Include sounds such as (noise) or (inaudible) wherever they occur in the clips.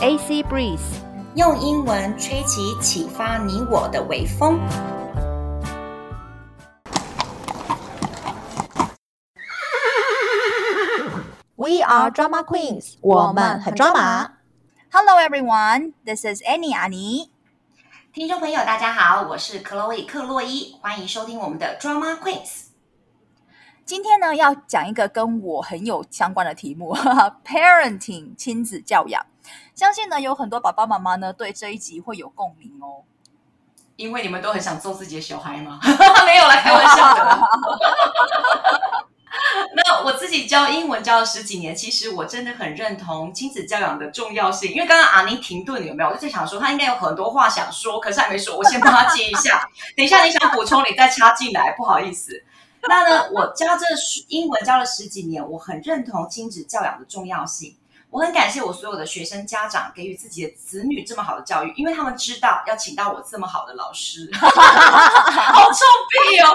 AC Breeze，用英文吹起启发你我的微风。We are drama queens，我们很抓马。Hello everyone, this is Annie 阿妮。听众朋友，大家好，我是 Chloe 克洛伊，欢迎收听我们的 Drama Queens。今天呢，要讲一个跟我很有相关的题目，(laughs) Parenting 亲子教养。相信呢，有很多爸爸妈妈呢，对这一集会有共鸣哦。因为你们都很想做自己的小孩吗？(laughs) 没有来开玩笑的。(laughs) 那我自己教英文教了十几年，其实我真的很认同亲子教养的重要性。因为刚刚阿妮停顿了，有没有？我就在想说，他应该有很多话想说，可是还没说，我先帮他接一下。等一下你想补充，你再插进来，不好意思。(laughs) 那呢，我教这英文教了十几年，我很认同亲子教养的重要性。我很感谢我所有的学生家长给予自己的子女这么好的教育，因为他们知道要请到我这么好的老师。(laughs) 好臭屁哦，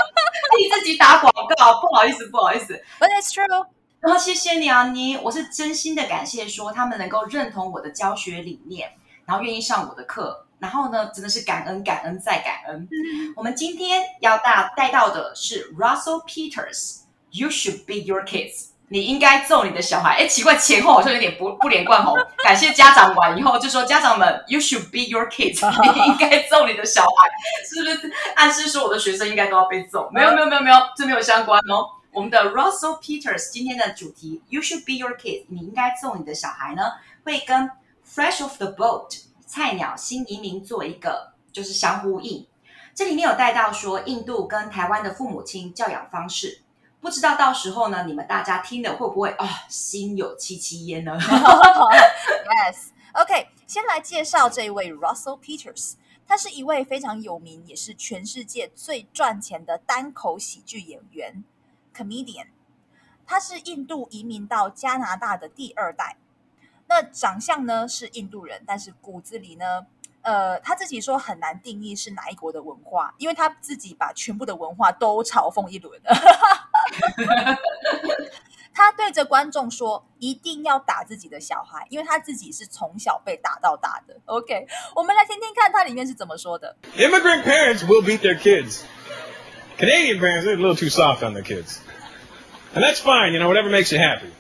替自己打广告，不好意思，不好意思。But it's true。然后谢谢你啊，你，我是真心的感谢，说他们能够认同我的教学理念，然后愿意上我的课。然后呢，真的是感恩、感恩再感恩。嗯、我们今天要带带到的是 Russell Peters，You should beat your kids。你应该揍你的小孩。哎，奇怪，前后好像有点不不连贯哦。(laughs) 感谢家长完以后就说，家长们，You should beat your kids。(laughs) 你应该揍你的小孩，是不是暗示说我的学生应该都要被揍？没有，没有，没有，没有，这没有相关哦。我们的 Russell Peters 今天的主题，You should beat your kids。你应该揍你的小孩呢，会跟 Fresh off the boat。菜鸟新移民做一个就是相呼应，这里面有带到说印度跟台湾的父母亲教养方式，不知道到时候呢，你们大家听了会不会啊、心有戚戚焉呢？Yes，OK，、先来介绍这位 Russell Peters，他是一位非常有名，也是全世界最赚钱的单口喜剧演员 （comedian）。他是印度移民到加拿大的第二代。那长相呢是印度人，但是骨子里呢，呃，他自己说很难定义是哪一国的文化，因为他自己把全部的文化都嘲讽一轮。他对着观众说：“一定要打自己的小孩，因为他自己是从小被打到大的。” OK，我们来听听看他里面是怎么说的：Immigrant parents will beat their kids. Canadian parents are a little too soft on their kids, and that's fine. You know, whatever makes you happy.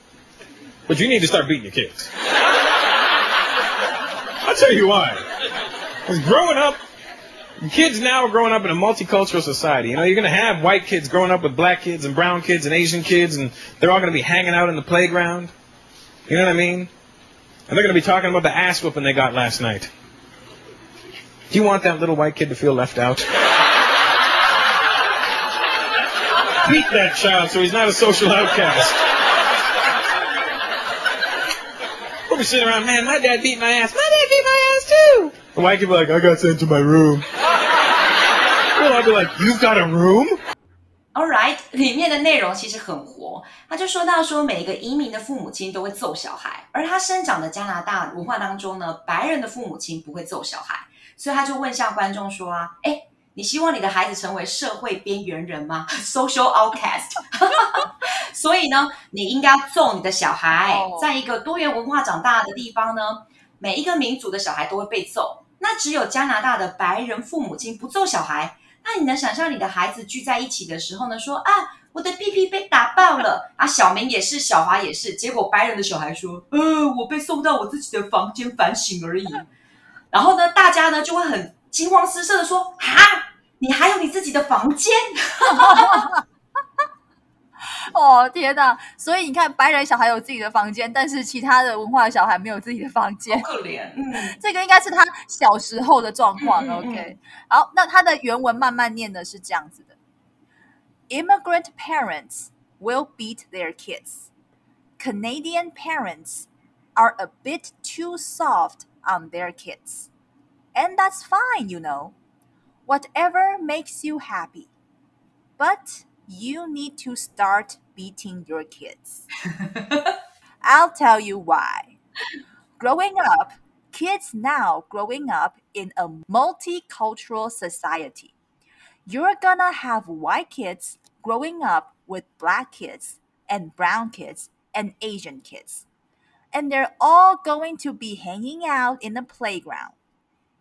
But you need to start beating your kids. I'll tell you why. Because growing up, kids now are growing up in a multicultural society. You know, you're going to have white kids growing up with black kids and brown kids and Asian kids, and they're all going to be hanging out in the playground. You know what I mean? And they're going to be talking about the ass whooping they got last night. Do you want that little white kid to feel left out? Beat that child so he's not a social outcast. We'll be sitting around, man, my dad beat my ass. My dad beat my ass too. The white kid be like, I got sent to my room. well, I'll be like, you've got a room? All right，里面的内容其实很活。他就说到说，每一个移民的父母亲都会揍小孩，而他生长的加拿大文化当中呢，白人的父母亲不会揍小孩，所以他就问向观众说啊，诶你希望你的孩子成为社会边缘人吗？Social outcast。(laughs) 所以呢，你应该要揍你的小孩。在一个多元文化长大的地方呢，每一个民族的小孩都会被揍。那只有加拿大的白人父母亲不揍小孩。那你能想象你的孩子聚在一起的时候呢，说啊，我的屁屁被打爆了啊，小明也是，小华也是。结果白人的小孩说，呃，我被送到我自己的房间反省而已。然后呢，大家呢就会很。惊慌失色的说：“哈，你还有你自己的房间？” (laughs) 哦天哪！所以你看，白人小孩有自己的房间，但是其他的文化的小孩没有自己的房间，好可怜。嗯，(laughs) 这个应该是他小时候的状况。嗯、OK，好，那他的原文慢慢念的是这样子的：Immigrant parents will beat their kids. Canadian parents are a bit too soft on their kids. And that's fine, you know. Whatever makes you happy. But you need to start beating your kids. (laughs) I'll tell you why. Growing up, kids now growing up in a multicultural society. You're gonna have white kids growing up with black kids and brown kids and Asian kids. and they're all going to be hanging out in the playground.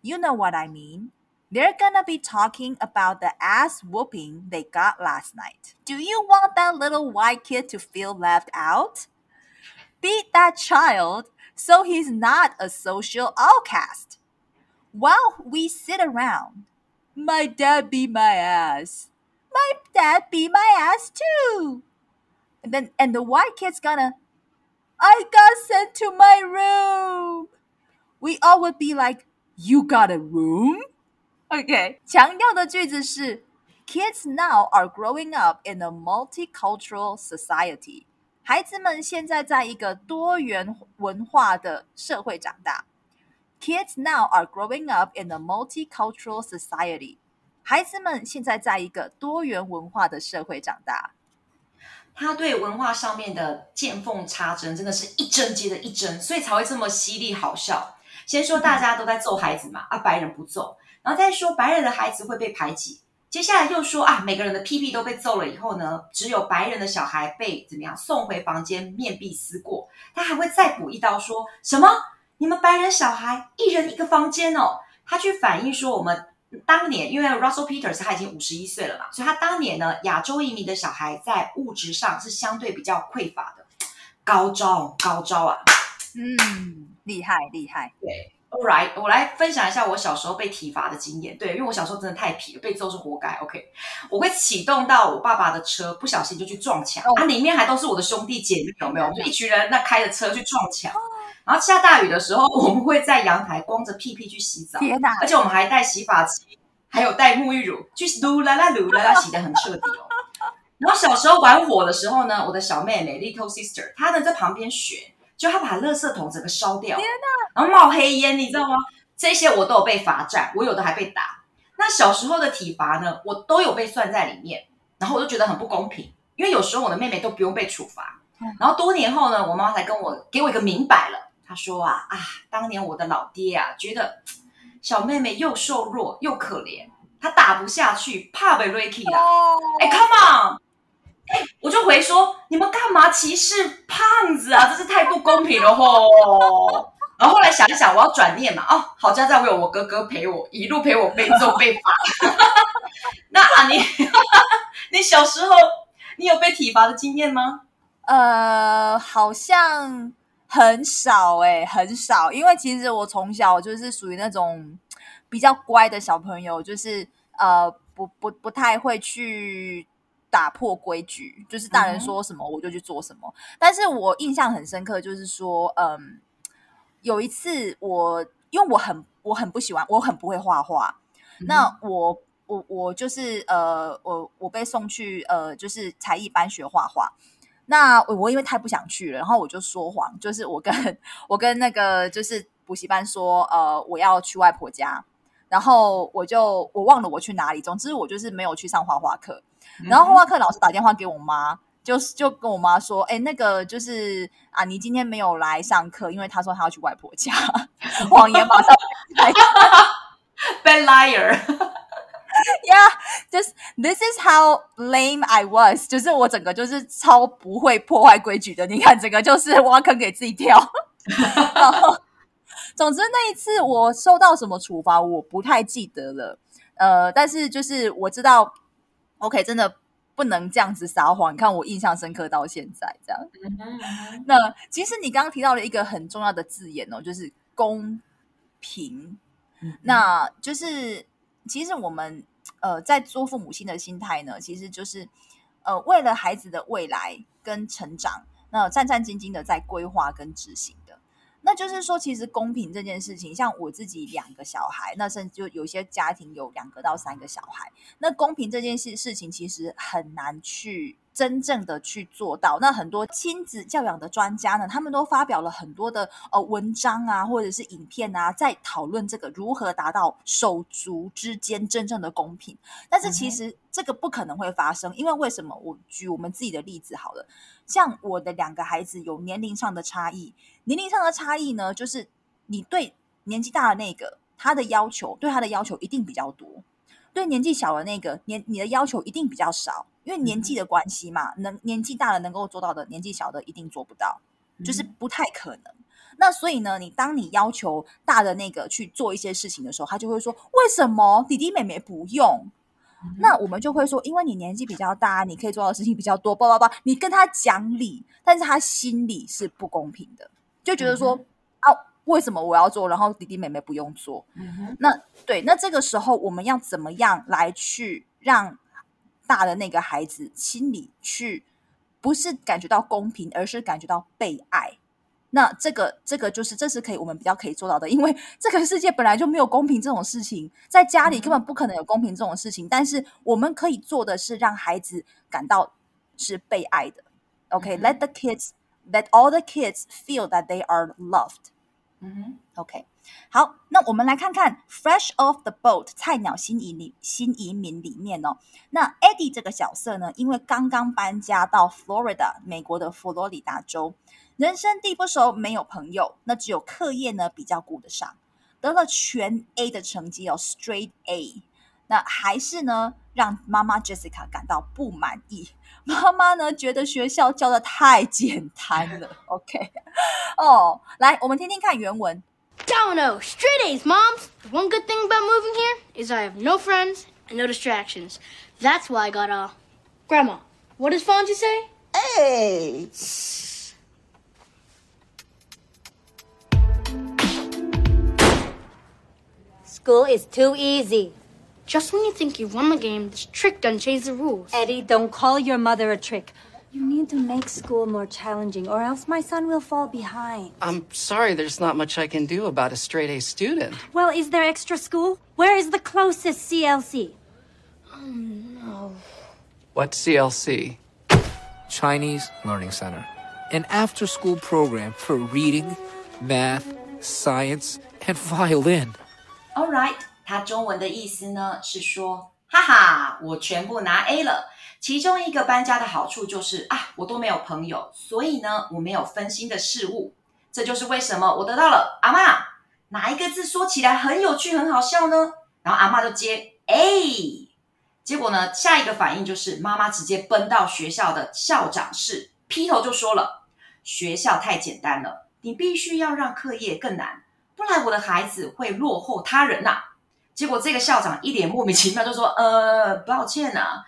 You know what I mean. They're gonna be talking about the ass whooping they got last night. Do you want that little white kid to feel left out? Beat that child so he's not a social outcast. While we sit around, my dad beat my ass. My dad beat my ass too. And then and the white kid's gonna I got sent to my room. We all would be like, You got a room? Okay. 强调的句子是 Kids now are growing up in a multicultural society. 孩子们现在在一个多元文化的社会长大。Kids now are growing up in a multicultural society. 孩子们现在在一个多元文化的社会长大。他对文化上面的见缝插针，真的是一针接着一针，所以才会这么犀利好笑。 先说大家都在揍孩子嘛，啊，白人不揍，然后再说白人的孩子会被排挤，接下来又说啊，每个人的屁屁都被揍了以后呢，只有白人的小孩被怎么样送回房间面壁思过。他还会再补一刀说，什么？你们白人小孩一人一个房间哦？他去反映说我们。当年，因为 Russell Peters 他已经五十一岁了嘛，所以他当年呢，亚洲移民的小孩在物质上是相对比较匮乏的。高招，高招啊！嗯，厉害，厉害。对，All right，我来分享一下我小时候被体罚的经验。对，因为我小时候真的太皮了，被揍是活该。OK，我会启动到我爸爸的车，不小心就去撞墙，哦、啊，里面还都是我的兄弟姐妹，有没有？就一群人那开着车去撞墙。哦然后下大雨的时候，我们会在阳台光着屁屁去洗澡！而且我们还带洗发剂，还有带沐浴乳，去撸啦啦撸啦啦，洗得很彻底哦。然后小时候玩火的时候呢，我的小妹妹 Little Sister，她呢在旁边学，就他把垃圾桶整个烧掉，天哪！然后冒黑烟，你知道吗？这些我都有被罚站，我有的还被打。那小时候的体罚呢，我都有被算在里面，然后我就觉得很不公平，因为有时候我的妹妹都不用被处罚。然后多年后呢，我妈妈才跟我给我一个明白了。她说啊啊，当年我的老爹啊，觉得小妹妹又瘦弱又可怜，他打不下去，怕被 Ricky 的。哎、oh.，Come on！我就回说，你们干嘛歧视胖子啊？这是太不公平了吼！然后后来想一想，我要转念嘛。哦，好家在我有我哥哥陪我，一路陪我被揍被罚。(laughs) 那啊，你 (laughs) 你小时候你有被体罚的经验吗？呃，好像。很少哎、很少，因为其实我从小就是属于那种比较乖的小朋友，就是呃，不不不太会去打破规矩，就是大人说什么我就去做什么。嗯、但是我印象很深刻，就是说，嗯，有一次我因为我很我很不喜欢，我很不会画画，嗯、那我我我就是呃，我我被送去呃，就是才艺班学画画。那我因为太不想去了，然后我就说谎，就是我跟我跟那个就是补习班说，呃，我要去外婆家，然后我就我忘了我去哪里，总之我就是没有去上画画课。然后画画课老师打电话给我妈，就是就跟我妈说，哎，那个就是啊，你今天没有来上课，因为他说他要去外婆家，谎言马上来，bad (laughs) liar。(laughs) Yeah, just this is how lame I was。就是我整个就是超不会破坏规矩的。你看，整个就是挖坑给自己跳。(laughs) 然后，总之那一次我受到什么处罚，我不太记得了。呃，但是就是我知道，OK，真的不能这样子撒谎。你看，我印象深刻到现在这样。那其实你刚刚提到了一个很重要的字眼哦，就是公平。那就是。其实我们呃，在做父母亲的心态呢，其实就是呃，为了孩子的未来跟成长，那战战兢兢的在规划跟执行的。那就是说，其实公平这件事情，像我自己两个小孩，那甚至就有些家庭有两个到三个小孩，那公平这件事事情，其实很难去。真正的去做到，那很多亲子教养的专家呢，他们都发表了很多的呃文章啊，或者是影片啊，在讨论这个如何达到手足之间真正的公平。但是其实这个不可能会发生，因为为什么？我举我们自己的例子好了，像我的两个孩子有年龄上的差异，年龄上的差异呢，就是你对年纪大的那个，他的要求对他的要求一定比较多，对年纪小的那个年你的要求一定比较少。因为年纪的关系嘛，能年纪大了能够做到的，年纪小的一定做不到。就是不太可能。嗯、那所以呢，你当你要求大的那个去做一些事情的时候，他就会说：“为什么弟弟妹妹不用？”嗯、那我们就会说：“因为你年纪比较大，你可以做到的事情比较多。”叭叭叭，你跟他讲理，但是他心里是不公平的，就觉得说：“嗯、啊，为什么我要做，然后弟弟妹妹不用做？”嗯、那对，那这个时候我们要怎么样来去让大的那个孩子心里去？不是感觉到公平，而是感觉到被爱。那这个，这个就是，这是可以我们比较可以做到的，因为 (laughs) 这个世界本来就没有公平这种事情，在家里根本不可能有公平这种事情。嗯、但是我们可以做的是让孩子感到是被爱的。OK，let、okay? 嗯、the kids，let all the kids feel that they are loved。嗯哼，OK。好，那我们来看看《Fresh Off the Boat》菜鸟新移民新移民里面哦，那 Eddie 这个角色呢，因为刚刚搬家到 Florida 美国的佛罗里达州，人生地不熟，没有朋友，那只有课业呢比较顾得上，得了全 A 的成绩哦，Straight A，那还是呢让妈妈 Jessica 感到不满意，妈妈呢觉得学校教的太简单了，OK，哦，来我们听听看原文。Domino, straight A's, Moms. The one good thing about moving here is I have no friends and no distractions. That's why I got a. Uh... Grandma, what does Fonzie say? Hey! School is too easy. Just when you think you've won the game, this trick done changed the rules. Eddie, don't call your mother a trick. You need to make school more challenging, or else my son will fall behind. I'm sorry, there's not much I can do about a straight A student. Well, is there extra school? Where is the closest CLC? Oh, no. What's CLC? Chinese Learning Center. An after school program for reading, math, science, and violin. Alright，它中文的意思呢是说，哈哈，我全部拿 A 了。其中一个搬家的好处就是啊，我都没有朋友，所以呢，我没有分心的事物。这就是为什么我得到了阿嬷，哪一个字说起来很有趣、很好笑呢？然后阿嬷就接 A，结果呢，下一个反应就是妈妈直接奔到学校的校长室，劈头就说了：学校太简单了，你必须要让课业更难，不然我的孩子会落后他人呐、结果这个校长一脸莫名其妙就说：呃，抱歉啊。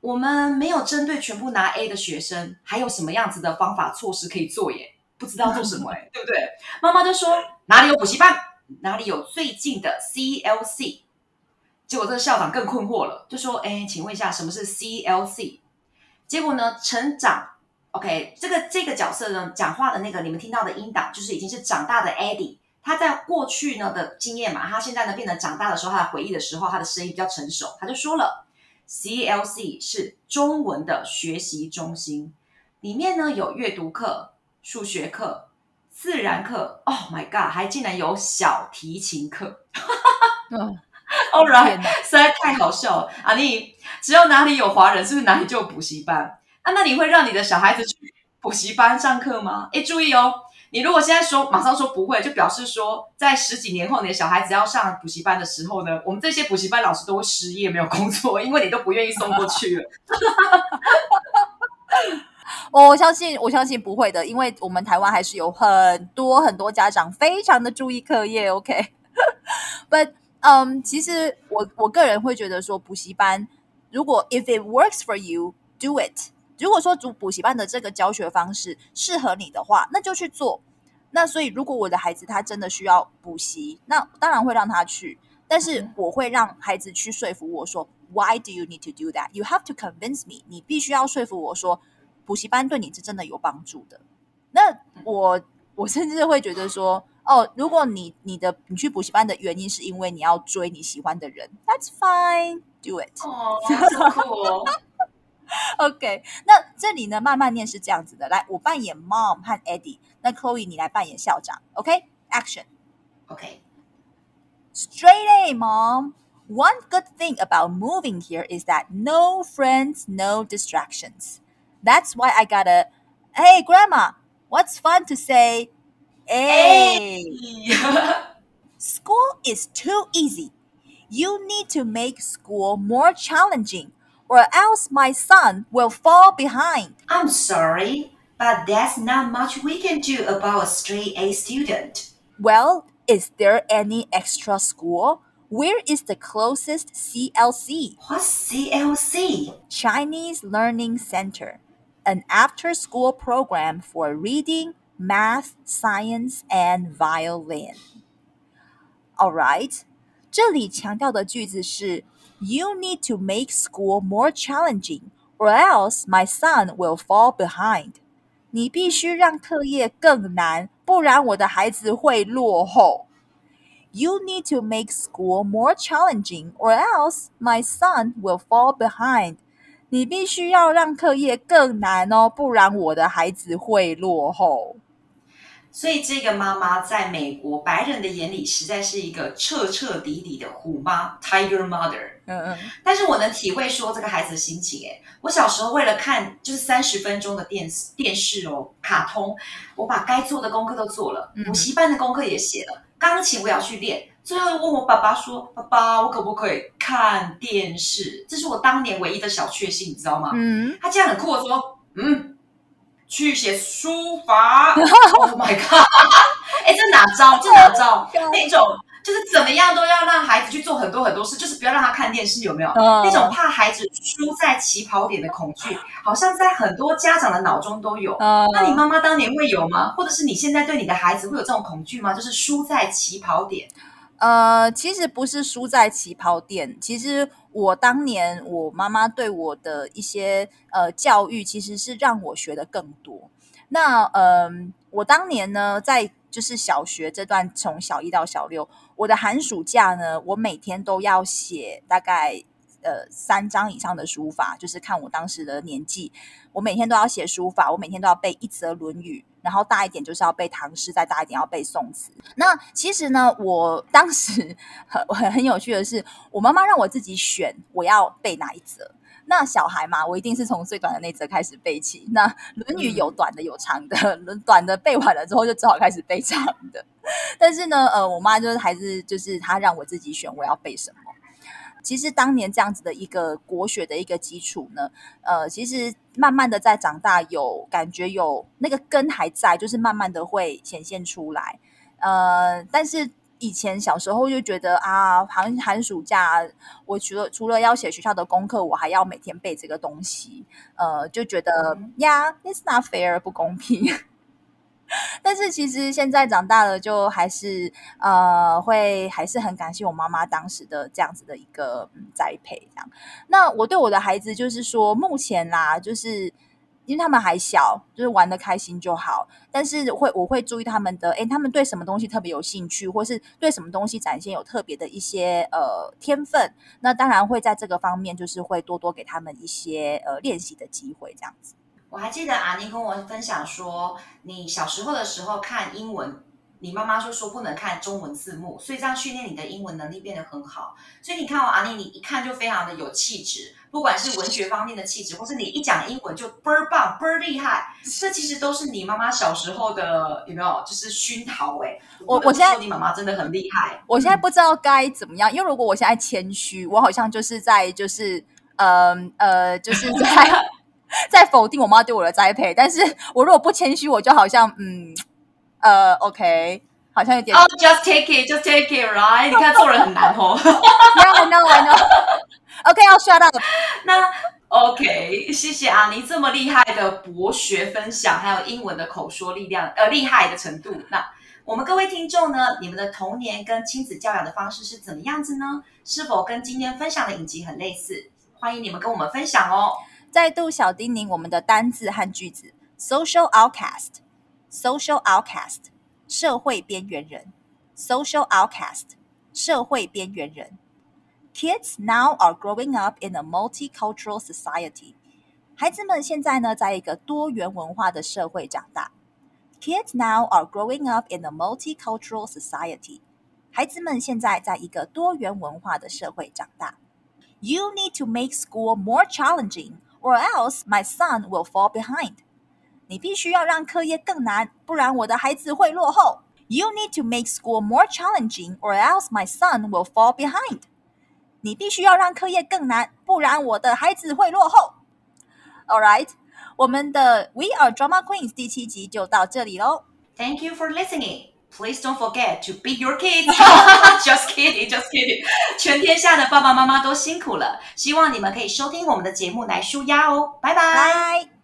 我们没有针对全部拿 A 的学生，还有什么样子的方法措施可以做耶？不知道做什么哎，(laughs) 对不对？妈妈就说哪里有补习班，哪里有最近的 CLC。结果这个校长更困惑了，就说：哎，请问一下什么是 CLC？结果呢，成长 OK，这个这个角色呢，讲话的那个你们听到的音档，就是已经是长大的 Eddie。他在过去呢的经验嘛，他现在呢变得长大的时候，他的回忆的时候，他的声音比较成熟，他就说了。CLC 是中文的学习中心，里面呢有阅读课、数学课、自然课。Oh my god，还竟然有小提琴课！(laughs) 嗯，All right，实在太好笑了。阿妮，只要哪里有华人，是不是哪里就有补习班？啊，那你会让你的小孩子去补习班上课吗？诶，注意哦。你如果现在说马上说不会，就表示说在十几年后你的小孩子要上补习班的时候呢，我们这些补习班老师都会失业，没有工作，因为你都不愿意送过去了。(laughs) 我相信，我相信不会的，因为我们台湾还是有很多很多家长非常的注意课业。(laughs) OK，But，嗯其实我我个人会觉得说补习班，如果 if it works for you，do it。如果说主补习班的这个教学方式适合你的话，那就去做。那所以，如果我的孩子他真的需要补习，那当然会让他去。但是我会让孩子去说服我说，Why do you need to do that? You have to convince me。你必须要说服我说，补习班对你是真的有帮助的。那我我甚至会觉得说，哦，如果你你的你去补习班的原因是因为你要追你喜欢的人，That's fine, do it。哦，好酷哦。(laughs) OK，那这里呢，慢慢念是这样子的。来，我扮演 Mom 和 Eddie，那 Chloe 你来扮演校长。OK，Action。OK。Straight A, Mom. One good thing about moving here is that no friends, no distractions. That's why I got a. Hey, Grandma, what's fun to say? A. (laughs) School is too easy. You need to make school more challenging or else my son will fall behind. I'm sorry. But that's not much we can do about a straight A student. Well, is there any extra school? Where is the closest CLC? What's CLC? Chinese Learning Center, an after school program for reading, math, science, and violin. All right. 这里强调的句子是 You need to make school more challenging, or else my son will fall behind. 你必须让课业更难，不然我的孩子会落后。You need to make school more challenging, or else my son will fall behind. 你必须要让课业更难哦，不然我的孩子会落后。 所以这个妈妈在美国白人的眼里，实在是一个彻彻底底的虎妈 （Tiger Mother）。嗯嗯。但是我能体会说这个孩子的心情。诶，我小时候为了看就是三十分钟的电视电视哦，卡通，我把该做的功课都做了，补习班的功课也写了，钢琴我要去练。最后问我爸爸说：“爸爸，我可不可以看电视？”这是我当年唯一的小确幸，你知道吗？嗯。他竟然很酷的说：“嗯。”去写书法，(laughs) Oh my god！哎，这哪招？这哪招？(laughs) 那种就是怎么样都要让孩子去做很多很多事，就是不要让他看电视，有没有？那种怕孩子输在起跑点的恐惧，好像在很多家长的脑中都有。那你妈妈当年会有吗？或者是你现在对你的孩子会有这种恐惧吗？就是输在起跑点。呃，其实不是输在起跑点。其实我当年我妈妈对我的一些呃教育，其实是让我学的更多。那呃，我当年呢，在就是小学这段，从小一到小六，我的寒暑假呢，我每天都要写大概呃三张以上的书法，就是看我当时的年纪，我每天都要写书法，我每天都要背一则《论语》。然后大一点就是要背唐诗，再大一点要背宋词。那其实呢，我当时很 (laughs) 很很有趣的是，我妈妈让我自己选我要背哪一则。那小孩嘛，我一定是从最短的那则开始背起。那《论语》有短的有长的，嗯、短的背完了之后就只好开始背长的。(laughs) 但是呢，呃，我妈就是还是就是她让我自己选我要背什么。其实当年这样子的一个国学的一个基础呢，呃，其实慢慢的在长大有感觉有那个根还在，就是慢慢的会显现出来。呃，但是以前小时候就觉得啊，寒寒暑假我除了除了要写学校的功课，我还要每天背这个东西，呃，就觉得呀，it's not fair，不公平。(laughs) 但是其实现在长大了，就还是呃会还是很感谢我妈妈当时的这样子的一个栽培，这样。那我对我的孩子就是说，目前啦，就是因为他们还小，就是玩得开心就好。但是会我会注意他们的，诶，他们对什么东西特别有兴趣，或是对什么东西展现有特别的一些呃天分。那当然会在这个方面，就是会多多给他们一些呃练习的机会，这样子。我还记得阿妮跟我分享说，你小时候的时候看英文，你妈妈就说不能看中文字幕，所以这样训练你的英文能力变得很好。所以你看哦，阿妮，你一看就非常的有气质，不管是文学方面的气质，或是你一讲英文就倍儿棒、倍儿厉害，这其实都是你妈妈小时候的有没有？就是熏陶哎。我我现在你妈妈真的很厉害，我现在不知道该怎么样，因为如果我现在谦虚，我好像就是在就是呃呃就是在。(laughs) (laughs) 在否定我妈对我的栽培，但是我如果不谦虚，我就好像嗯呃，OK，好像有点。Oh, just take it, just take it, right？你看做人很难哦。(laughs) No, I know. (laughs) OK，要 shut up。那 OK，谢谢阿妮这么厉害的博学分享，还有英文的口说力量，呃，厉害的程度。那我们各位听众呢，你们的童年跟亲子教养的方式是怎么样子呢？是否跟今天分享的影集很类似？欢迎你们跟我们分享哦。再度小叮咛我们的单字和句子：social outcast，social outcast，社会边缘人；social outcast，社会边缘人。Kids now are growing up in a multicultural society。孩子们现在呢，在一个多元文化的社会长大。Kids now are growing up in a multicultural society。孩子们现在在一个多元文化的社会长大。You need to make school more challenging。Or else my son will fall behind。你必须要让课业更难，不然我的孩子会落后。You need to make school more challenging, or else my son will fall behind。你必须要让课业更难，不然我的孩子会落后。All right， 我们的 We Are Drama Queens 第七集就到这里喽。Thank you for listening. Please don't forget to beat your kids. just kidding, just kidding. 全天下的爸爸妈妈都辛苦了，希望你们可以收听我们的节目来舒压哦。拜拜。拜。